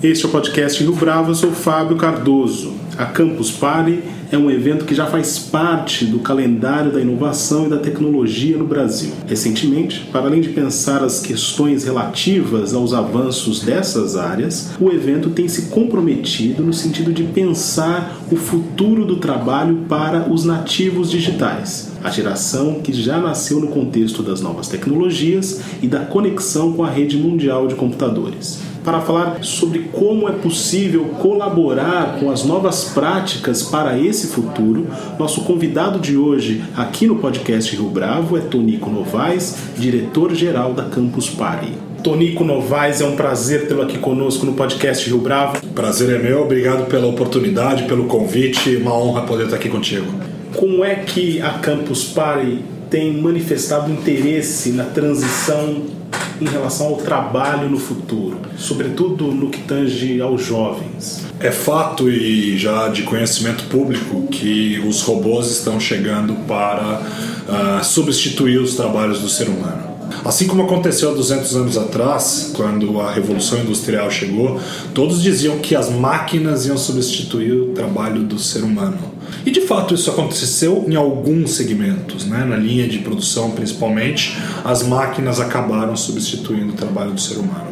Este é o podcast Rio Bravo, eu sou Fábio Cardoso. A Campus Party é um evento que já faz parte do calendário da inovação e da tecnologia no Brasil. Recentemente, para além de pensar as questões relativas aos avanços dessas áreas, o evento tem se comprometido no sentido de pensar o futuro do trabalho para os nativos digitais, a geração que já nasceu no contexto das novas tecnologias e da conexão com a rede mundial de computadores para falar sobre como é possível colaborar com as novas práticas para esse futuro. Nosso convidado de hoje aqui no podcast Rio Bravo é Tonico Novaes, diretor-geral da Campus Party. Tonico Novaes, é um prazer tê-lo aqui conosco no podcast Rio Bravo. Prazer é meu, obrigado pela oportunidade, pelo convite, uma honra poder estar aqui contigo. Como é que a Campus Party tem manifestado interesse na transição em relação ao trabalho no futuro, sobretudo no que tange aos jovens? É fato e já de conhecimento público que os robôs estão chegando para uh, substituir os trabalhos do ser humano. Assim como aconteceu há 200 anos atrás, quando a Revolução Industrial chegou, todos diziam que as máquinas iam substituir o trabalho do ser humano. E de fato isso aconteceu em alguns segmentos, né? na linha de produção principalmente, as máquinas acabaram substituindo o trabalho do ser humano.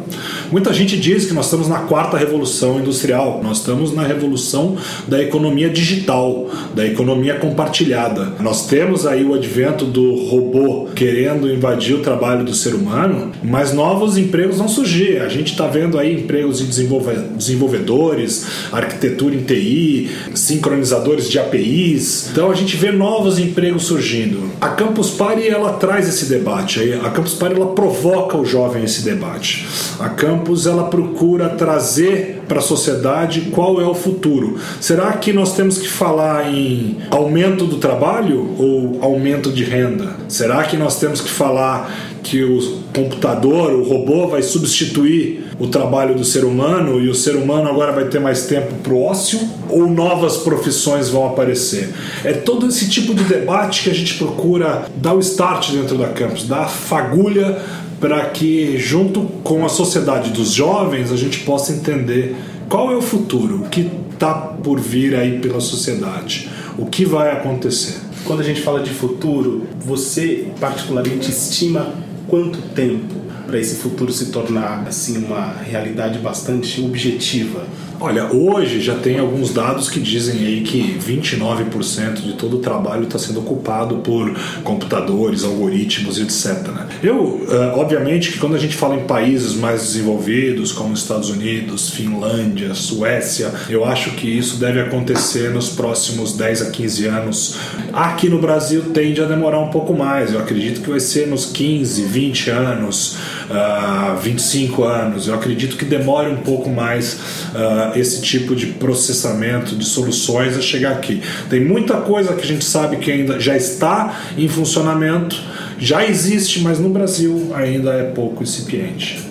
Muita gente diz que nós estamos na quarta revolução industrial, nós estamos na revolução da economia digital, da economia compartilhada. Nós temos aí o advento do robô querendo invadir o trabalho do ser humano, mas novos empregos vão surgir. A gente está vendo aí empregos de desenvolvedores, arquitetura em TI, sincronizadores de APIs. Então a gente vê novos empregos surgindo. A Campus Party ela traz esse debate. A Campus Party ela provoca o jovem esse debate. A Campus ela procura trazer para a sociedade qual é o futuro. Será que nós temos que falar em aumento do trabalho ou aumento de renda? Será que nós temos que falar que o computador, o robô vai substituir o trabalho do ser humano e o ser humano agora vai ter mais tempo para o ócio ou novas profissões vão aparecer? É todo esse tipo de debate que a gente procura dar o start dentro da campus, dar a fagulha para que, junto com a sociedade dos jovens, a gente possa entender qual é o futuro, o que está por vir aí pela sociedade, o que vai acontecer. Quando a gente fala de futuro, você particularmente estima quanto tempo para esse futuro se tornar assim uma realidade bastante objetiva? Olha, hoje já tem alguns dados que dizem aí que 29% de todo o trabalho está sendo ocupado por computadores, algoritmos, etc. Né? Eu, eh, obviamente, que quando a gente fala em países mais desenvolvidos, como Estados Unidos, Finlândia, Suécia, eu acho que isso deve acontecer nos próximos 10 a 15 anos. Aqui no Brasil tende a demorar um pouco mais, eu acredito que vai ser nos 15, 20 anos, uh, 25 anos. Eu acredito que demore um pouco mais. Uh, esse tipo de processamento de soluções a chegar aqui. Tem muita coisa que a gente sabe que ainda já está em funcionamento, já existe, mas no Brasil ainda é pouco incipiente.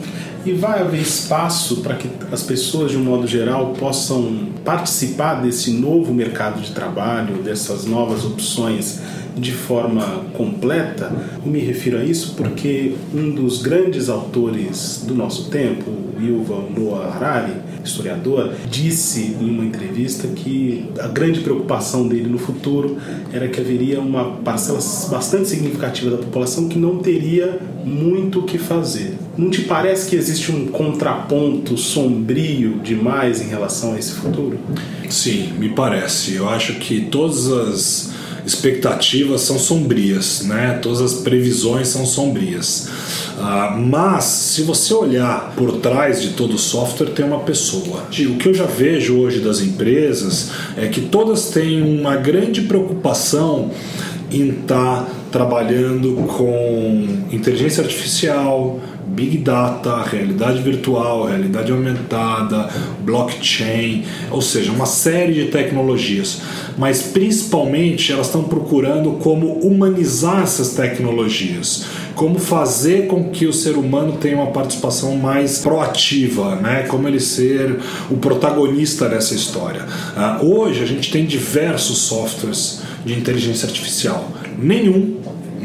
E vai haver espaço para que as pessoas, de um modo geral, possam participar desse novo mercado de trabalho, dessas novas opções de forma completa? Eu me refiro a isso porque um dos grandes autores do nosso tempo, Yuval Noah Harari, historiador, disse em uma entrevista que a grande preocupação dele no futuro era que haveria uma parcela bastante significativa da população que não teria muito o que fazer. Não te parece que existe um contraponto sombrio demais em relação a esse futuro? Sim, me parece. Eu acho que todas as expectativas são sombrias, né? Todas as previsões são sombrias. Uh, mas se você olhar por trás de todo o software tem uma pessoa. O que eu já vejo hoje das empresas é que todas têm uma grande preocupação em estar tá trabalhando com inteligência artificial, Big Data, realidade virtual, realidade aumentada, blockchain, ou seja, uma série de tecnologias. Mas principalmente elas estão procurando como humanizar essas tecnologias, como fazer com que o ser humano tenha uma participação mais proativa, né? como ele ser o protagonista dessa história. Uh, hoje a gente tem diversos softwares de inteligência artificial. Nenhum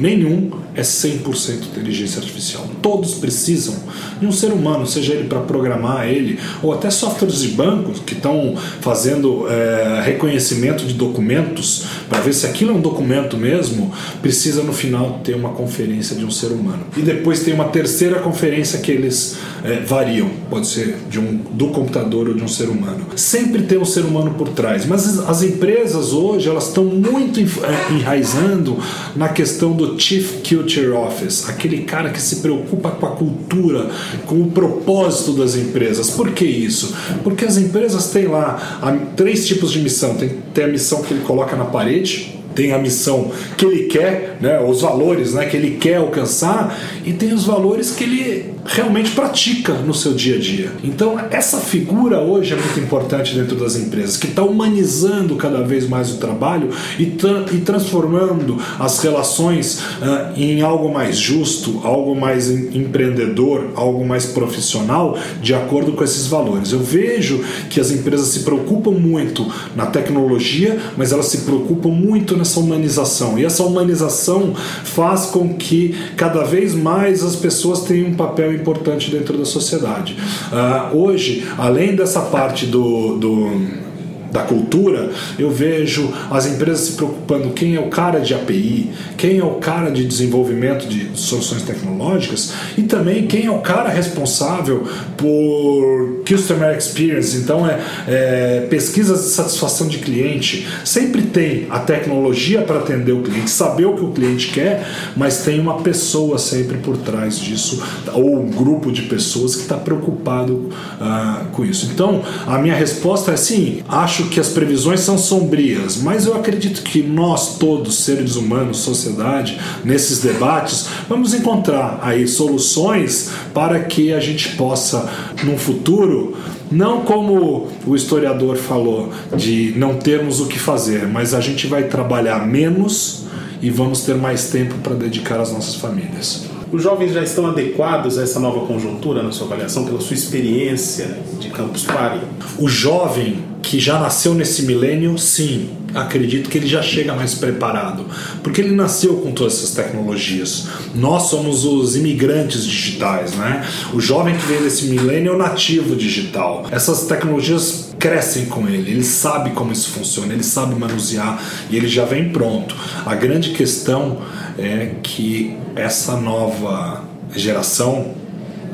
nenhum é 100% inteligência artificial. Todos precisam de um ser humano, seja ele para programar ele, ou até softwares de bancos que estão fazendo é, reconhecimento de documentos para ver se aquilo é um documento mesmo, precisa no final ter uma conferência de um ser humano. E depois tem uma terceira conferência que eles é, variam, pode ser de um, do computador ou de um ser humano. Sempre tem um ser humano por trás, mas as empresas hoje elas estão muito é, enraizando na questão do Chief Culture Office, aquele cara que se preocupa com a cultura, com o propósito das empresas. Por que isso? Porque as empresas têm lá três tipos de missão. Tem, tem a missão que ele coloca na parede, tem a missão que ele quer, né, os valores né, que ele quer alcançar, e tem os valores que ele realmente pratica no seu dia a dia. Então, essa figura hoje é muito importante dentro das empresas, que está humanizando cada vez mais o trabalho e, tra e transformando as relações uh, em algo mais justo, algo mais empreendedor, algo mais profissional, de acordo com esses valores. Eu vejo que as empresas se preocupam muito na tecnologia, mas elas se preocupam muito nessa humanização. E essa humanização faz com que cada vez mais as pessoas tenham um papel importante dentro da sociedade. Uh, hoje, além dessa parte do, do da cultura, eu vejo as empresas se preocupando quem é o cara de API, quem é o cara de desenvolvimento de soluções tecnológicas e também quem é o cara responsável por customer experience. Então é, é pesquisas de satisfação de cliente. Sempre tem a tecnologia para atender o cliente, saber o que o cliente quer, mas tem uma pessoa sempre por trás disso ou um grupo de pessoas que está preocupado uh, com isso. Então a minha resposta é sim, acho acho que as previsões são sombrias, mas eu acredito que nós todos, seres humanos, sociedade, nesses debates, vamos encontrar aí soluções para que a gente possa, num futuro, não como o historiador falou, de não termos o que fazer, mas a gente vai trabalhar menos e vamos ter mais tempo para dedicar às nossas famílias. Os jovens já estão adequados a essa nova conjuntura na sua avaliação, pela sua experiência de Campus Party? O jovem que já nasceu nesse milênio, sim, acredito que ele já chega mais preparado, porque ele nasceu com todas essas tecnologias. Nós somos os imigrantes digitais, né? O jovem que vem desse milênio é o nativo digital. Essas tecnologias crescem com ele, ele sabe como isso funciona, ele sabe manusear e ele já vem pronto. A grande questão é que essa nova geração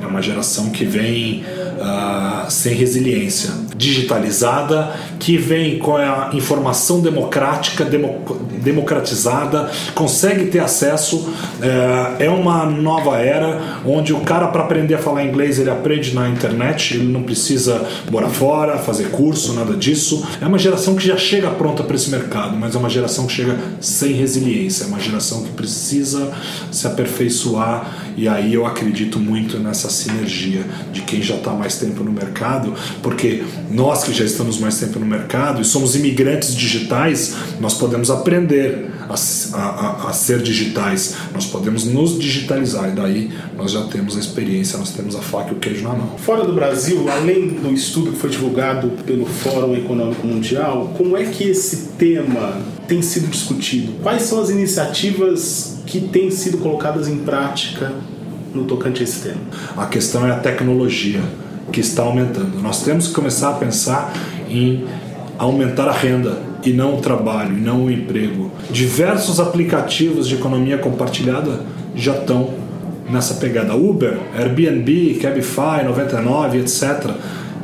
é uma geração que vem uh, sem resiliência, digitalizada, que vem com a informação democrática, demo, democratizada, consegue ter acesso. Uh, é uma nova era onde o cara, para aprender a falar inglês, ele aprende na internet, ele não precisa morar fora, fazer curso, nada disso. É uma geração que já chega pronta para esse mercado, mas é uma geração que chega sem resiliência, é uma geração que precisa se aperfeiçoar e aí eu acredito muito nessa sinergia de quem já está mais tempo no mercado, porque nós que já estamos mais tempo no mercado e somos imigrantes digitais, nós podemos aprender a, a, a ser digitais, nós podemos nos digitalizar e daí nós já temos a experiência, nós temos a faca e o queijo na mão. Fora do Brasil, além do estudo que foi divulgado pelo Fórum Econômico Mundial, como é que esse tema tem sido discutido? Quais são as iniciativas que têm sido colocadas em prática no tocante a esse tema? A questão é a tecnologia que está aumentando. Nós temos que começar a pensar em aumentar a renda e não o trabalho, e não o emprego. Diversos aplicativos de economia compartilhada já estão nessa pegada. Uber, Airbnb, Cabify, 99, etc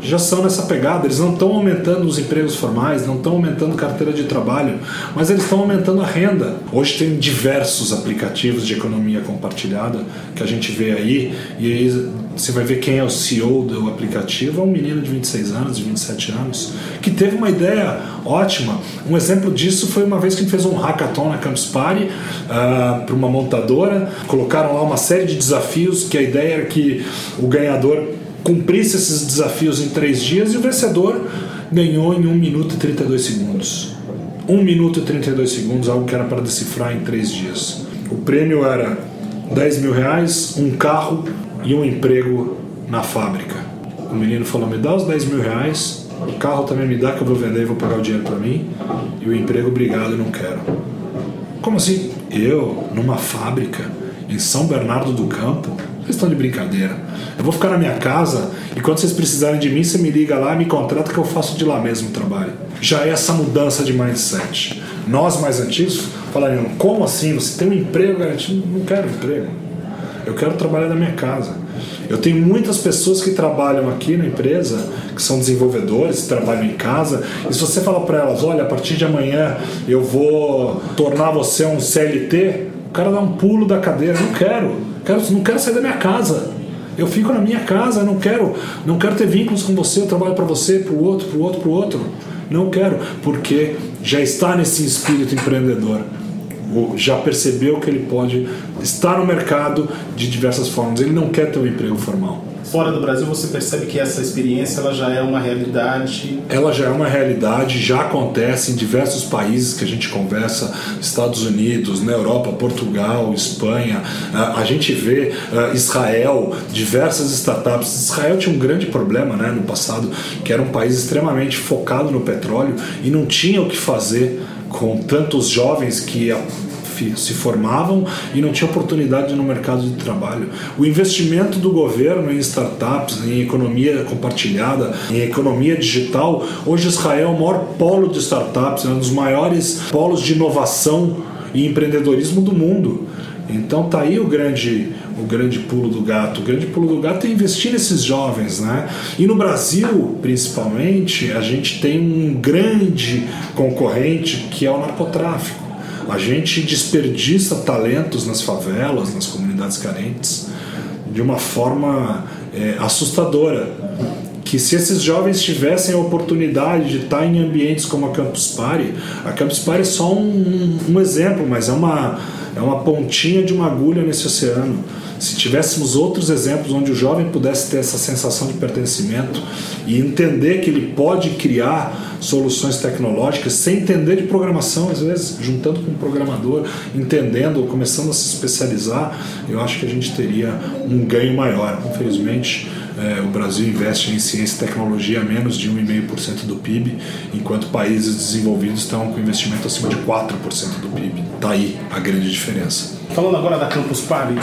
já são nessa pegada. Eles não estão aumentando os empregos formais, não estão aumentando carteira de trabalho, mas eles estão aumentando a renda. Hoje tem diversos aplicativos de economia compartilhada que a gente vê aí, e aí você vai ver quem é o CEO do aplicativo, é um menino de 26 anos, de 27 anos, que teve uma ideia ótima. Um exemplo disso foi uma vez que gente fez um hackathon na Campus Party uh, para uma montadora, colocaram lá uma série de desafios que a ideia era que o ganhador cumprisse esses desafios em três dias e o vencedor ganhou em 1 minuto e 32 segundos. 1 minuto e 32 segundos, algo que era para decifrar em três dias. O prêmio era 10 mil reais, um carro e um emprego na fábrica. O menino falou: Me dá os 10 mil reais, o carro também me dá que eu vou vender e vou pagar o dinheiro para mim, e o emprego, obrigado, não quero. Como assim? Eu, numa fábrica, em São Bernardo do Campo? Vocês estão de brincadeira. Eu vou ficar na minha casa e quando vocês precisarem de mim, você me liga lá, me contrata que eu faço de lá mesmo o trabalho. Já é essa mudança de mindset. Nós mais antigos falariam: como assim? Você tem um emprego garantido? Não quero emprego. Eu quero trabalhar na minha casa. Eu tenho muitas pessoas que trabalham aqui na empresa, que são desenvolvedores, que trabalham em casa, e se você falar para elas, olha, a partir de amanhã eu vou tornar você um CLT, o cara dá um pulo da cadeira, não quero, quero não quero sair da minha casa. Eu fico na minha casa, não quero, não quero ter vínculos com você, eu trabalho para você, para o outro, para o outro, para o outro. Não quero, porque já está nesse espírito empreendedor já percebeu que ele pode estar no mercado de diversas formas. Ele não quer ter um emprego formal. Fora do Brasil, você percebe que essa experiência ela já é uma realidade? Ela já é uma realidade, já acontece em diversos países que a gente conversa, Estados Unidos, na Europa, Portugal, Espanha. A gente vê Israel, diversas startups. Israel tinha um grande problema né, no passado, que era um país extremamente focado no petróleo e não tinha o que fazer com tantos jovens que se formavam e não tinha oportunidade no mercado de trabalho. O investimento do governo em startups, em economia compartilhada, em economia digital, hoje Israel é o maior polo de startups, é um dos maiores polos de inovação e empreendedorismo do mundo. Então tá aí o grande o grande pulo do gato. O grande pulo do gato é investir nesses jovens, né? E no Brasil, principalmente, a gente tem um grande concorrente que é o narcotráfico. A gente desperdiça talentos nas favelas, nas comunidades carentes, de uma forma é, assustadora. Que se esses jovens tivessem a oportunidade de estar em ambientes como a Campus Party, a Campus Party é só um, um exemplo, mas é uma, é uma pontinha de uma agulha nesse oceano se tivéssemos outros exemplos onde o jovem pudesse ter essa sensação de pertencimento e entender que ele pode criar soluções tecnológicas sem entender de programação, às vezes juntando com um programador, entendendo, começando a se especializar, eu acho que a gente teria um ganho maior. Infelizmente, é, o Brasil investe em ciência e tecnologia a menos de 1,5% do PIB, enquanto países desenvolvidos estão com investimento acima de 4% do PIB. Está aí a grande diferença. Falando agora da Campus Party,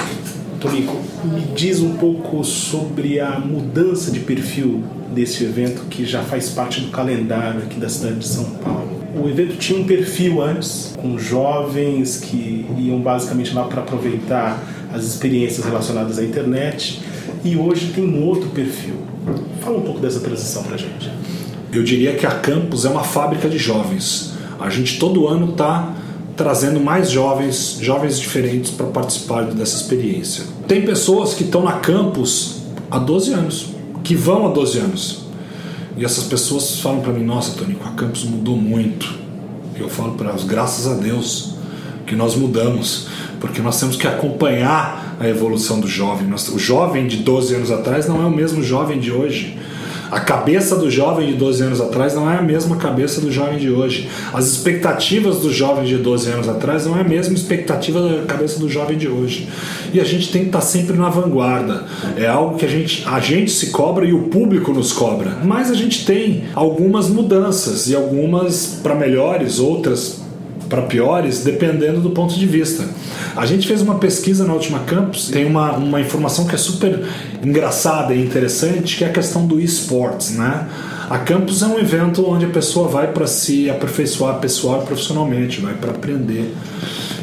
Tonico, me diz um pouco sobre a mudança de perfil desse evento que já faz parte do calendário aqui da cidade de São Paulo. O evento tinha um perfil antes, com jovens que iam basicamente lá para aproveitar as experiências relacionadas à internet, e hoje tem um outro perfil. Fala um pouco dessa transição para gente. Eu diria que a Campus é uma fábrica de jovens. A gente todo ano está trazendo mais jovens, jovens diferentes para participar dessa experiência. Tem pessoas que estão na campus há 12 anos, que vão há 12 anos. E essas pessoas falam para mim: Nossa, Tony, a campus mudou muito. Eu falo para elas: Graças a Deus que nós mudamos, porque nós temos que acompanhar a evolução do jovem. O jovem de 12 anos atrás não é o mesmo jovem de hoje. A cabeça do jovem de 12 anos atrás não é a mesma cabeça do jovem de hoje. As expectativas do jovem de 12 anos atrás não é a mesma expectativa da cabeça do jovem de hoje. E a gente tem que estar sempre na vanguarda. É algo que a gente, a gente se cobra e o público nos cobra. Mas a gente tem algumas mudanças e algumas para melhores, outras para piores, dependendo do ponto de vista. A gente fez uma pesquisa na última campus, tem uma, uma informação que é super engraçada e interessante, que é a questão do esportes, né? A campus é um evento onde a pessoa vai para se aperfeiçoar pessoal e profissionalmente, vai para aprender.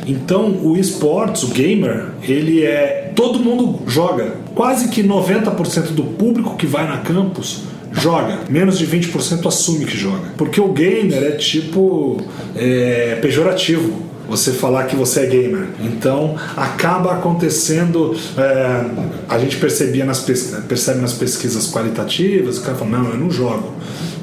Então, o esportes, o gamer, ele é todo mundo joga. Quase que 90% do público que vai na campus joga. Menos de 20% assume que joga. Porque o gamer é tipo é, pejorativo você falar que você é gamer. Então acaba acontecendo, é, a gente percebia nas percebe nas pesquisas qualitativas, o cara fala, não, eu não jogo.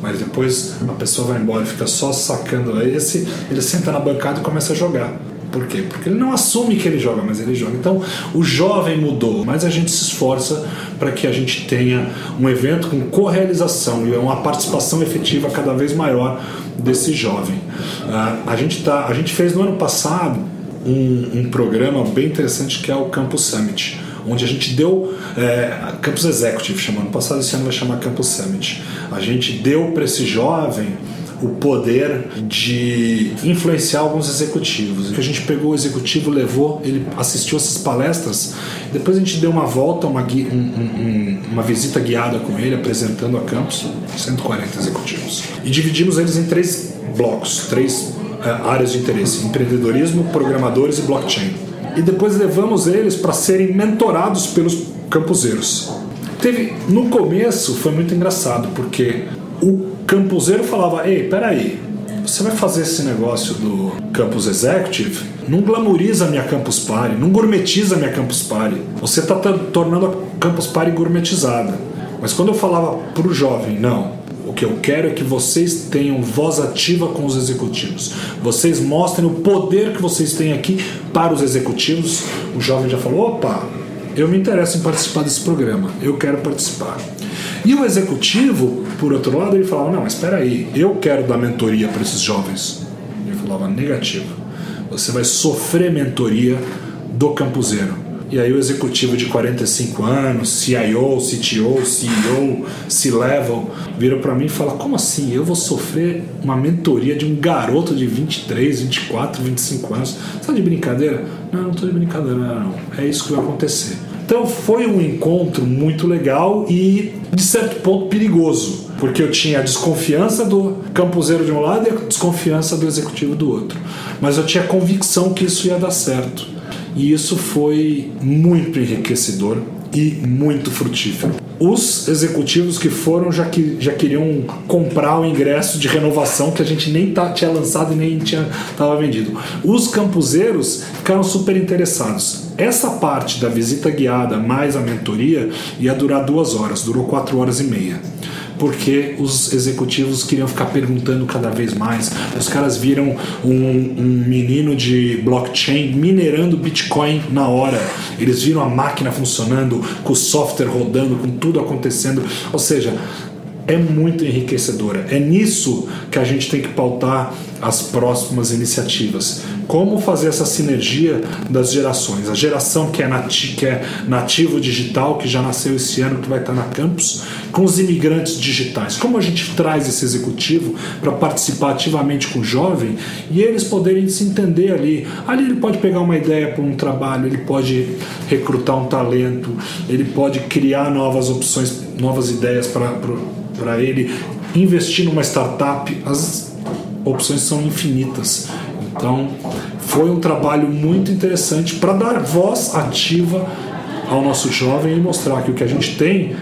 Mas depois a pessoa vai embora e fica só sacando esse, ele senta na bancada e começa a jogar. Por quê? Porque ele não assume que ele joga, mas ele joga. Então, o jovem mudou, mas a gente se esforça para que a gente tenha um evento com correalização e uma participação efetiva cada vez maior desse jovem. Uh, a, gente tá, a gente fez no ano passado um, um programa bem interessante que é o Campus Summit onde a gente deu é, Campus Executive chamando passado esse ano vai chamar Campus Summit a gente deu para esse jovem o poder de influenciar alguns executivos. A gente pegou o executivo, levou, ele assistiu essas palestras, depois a gente deu uma volta, uma, gui, um, um, uma visita guiada com ele, apresentando a campus, 140 executivos. E dividimos eles em três blocos, três é, áreas de interesse: empreendedorismo, programadores e blockchain. E depois levamos eles para serem mentorados pelos campuseiros. Teve, no começo foi muito engraçado, porque o campuseiro falava: Ei, peraí, você vai fazer esse negócio do Campus Executive, não glamoriza minha Campus Party, não gourmetiza minha Campus Party. Você está tornando a Campus Party gourmetizada. Mas quando eu falava para o jovem, não, o que eu quero é que vocês tenham voz ativa com os executivos. Vocês mostrem o poder que vocês têm aqui para os executivos. O jovem já falou: opa, eu me interesso em participar desse programa, eu quero participar. E o executivo, por outro lado, ele falava: não, espera aí, eu quero dar mentoria para esses jovens. Ele falava: negativo, você vai sofrer mentoria do campuseiro. E aí o executivo de 45 anos, CIO, CTO, CEO, C-Level, vira para mim e fala: "Como assim? Eu vou sofrer uma mentoria de um garoto de 23, 24, 25 anos? Você tá de brincadeira?" Não, não tô de brincadeira, não. É isso que vai acontecer. Então foi um encontro muito legal e de certo ponto perigoso, porque eu tinha a desconfiança do campuseiro de um lado e a desconfiança do executivo do outro. Mas eu tinha convicção que isso ia dar certo. E isso foi muito enriquecedor e muito frutífero. Os executivos que foram já, que, já queriam comprar o ingresso de renovação que a gente nem tá, tinha lançado e nem tinha vendido. Os campuseiros ficaram super interessados. Essa parte da visita guiada mais a mentoria ia durar duas horas, durou quatro horas e meia porque os executivos queriam ficar perguntando cada vez mais. Os caras viram um, um menino de blockchain minerando Bitcoin na hora. Eles viram a máquina funcionando, com o software rodando, com tudo acontecendo. Ou seja, é muito enriquecedora. É nisso que a gente tem que pautar as próximas iniciativas. Como fazer essa sinergia das gerações? A geração que é, nati que é nativo digital, que já nasceu esse ano, que vai estar na campus, com os imigrantes digitais. Como a gente traz esse executivo para participar ativamente com o jovem e eles poderem se entender ali. Ali ele pode pegar uma ideia para um trabalho, ele pode recrutar um talento, ele pode criar novas opções, novas ideias para para ele investir numa startup, as opções são infinitas. Então, foi um trabalho muito interessante para dar voz ativa ao nosso jovem e mostrar que o que a gente tem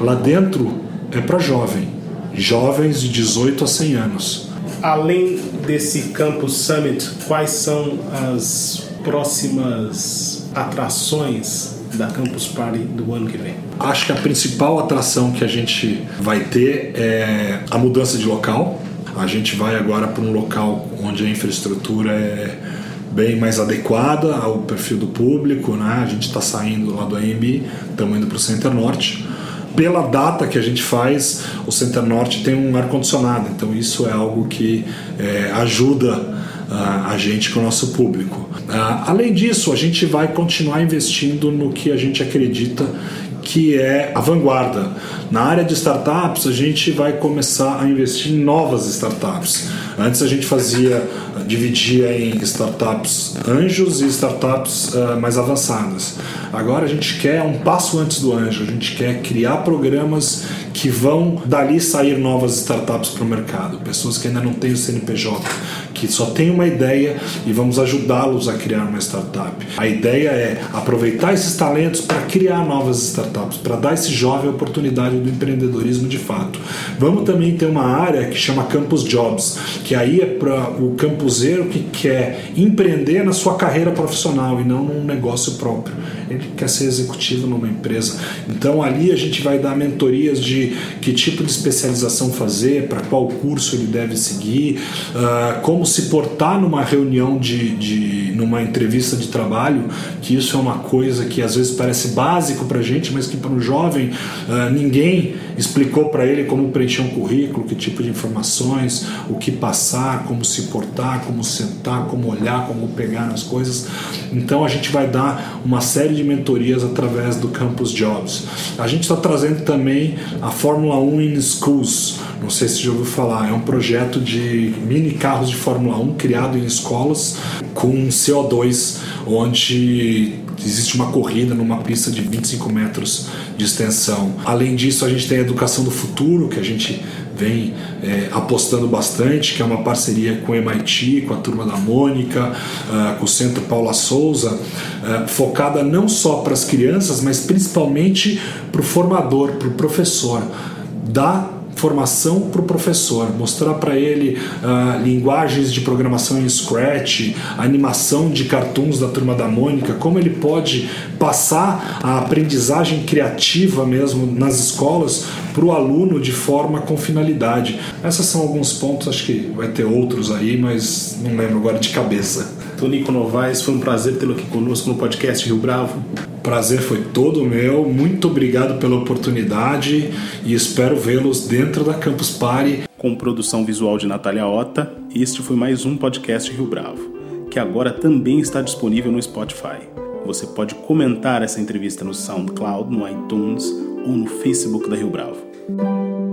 lá dentro é para jovem, jovens de 18 a 100 anos. Além desse Campus Summit, quais são as próximas atrações da Campus Party do ano que vem? Acho que a principal atração que a gente vai ter é a mudança de local. A gente vai agora para um local onde a infraestrutura é bem mais adequada ao perfil do público, né? A gente está saindo lá do AMB, estamos indo para o Center Norte. Pela data que a gente faz, o Center Norte tem um ar condicionado, então isso é algo que é, ajuda a gente com o nosso público. além disso, a gente vai continuar investindo no que a gente acredita que é a vanguarda. Na área de startups, a gente vai começar a investir em novas startups. Antes a gente fazia, dividia em startups anjos e startups uh, mais avançadas. Agora a gente quer um passo antes do anjo, a gente quer criar programas que vão dali sair novas startups para o mercado, pessoas que ainda não têm o CNPJ, que só têm uma ideia e vamos ajudá-los a criar uma startup. A ideia é aproveitar esses talentos para criar novas startups, para dar esse jovem a oportunidade do empreendedorismo de fato. Vamos também ter uma área que chama Campus Jobs, que aí é para o campuseiro que quer empreender na sua carreira profissional e não num negócio próprio. Ele quer ser executivo numa empresa. Então ali a gente vai dar mentorias de que tipo de especialização fazer, para qual curso ele deve seguir, uh, como se portar numa reunião de, de numa entrevista de trabalho, que isso é uma coisa que às vezes parece básico para gente, mas que para um jovem uh, ninguém explicou para ele como preencher um currículo, que tipo de informações, o que passar, como se portar, como sentar, como olhar, como pegar as coisas. Então a gente vai dar uma série de mentorias através do Campus Jobs. A gente está trazendo também a Fórmula 1 in Schools. Não sei se já ouviu falar, é um projeto de mini carros de Fórmula 1 criado em escolas com CO2, onde existe uma corrida numa pista de 25 metros de extensão. Além disso, a gente tem a educação do futuro, que a gente vem é, apostando bastante, que é uma parceria com o MIT, com a turma da Mônica, uh, com o Centro Paula Souza, uh, focada não só para as crianças, mas principalmente para o formador, para o professor. Da formação para o professor, mostrar para ele uh, linguagens de programação em Scratch, animação de cartoons da turma da Mônica, como ele pode passar a aprendizagem criativa mesmo nas escolas para o aluno de forma com finalidade. Esses são alguns pontos, acho que vai ter outros aí, mas não lembro agora de cabeça. Tonico Novaes, foi um prazer tê-lo aqui conosco no podcast Rio Bravo. Prazer foi todo meu. Muito obrigado pela oportunidade e espero vê-los dentro da Campus Party. Com produção visual de Natália Ota, este foi mais um podcast Rio Bravo, que agora também está disponível no Spotify. Você pode comentar essa entrevista no SoundCloud, no iTunes ou no Facebook da Rio Bravo.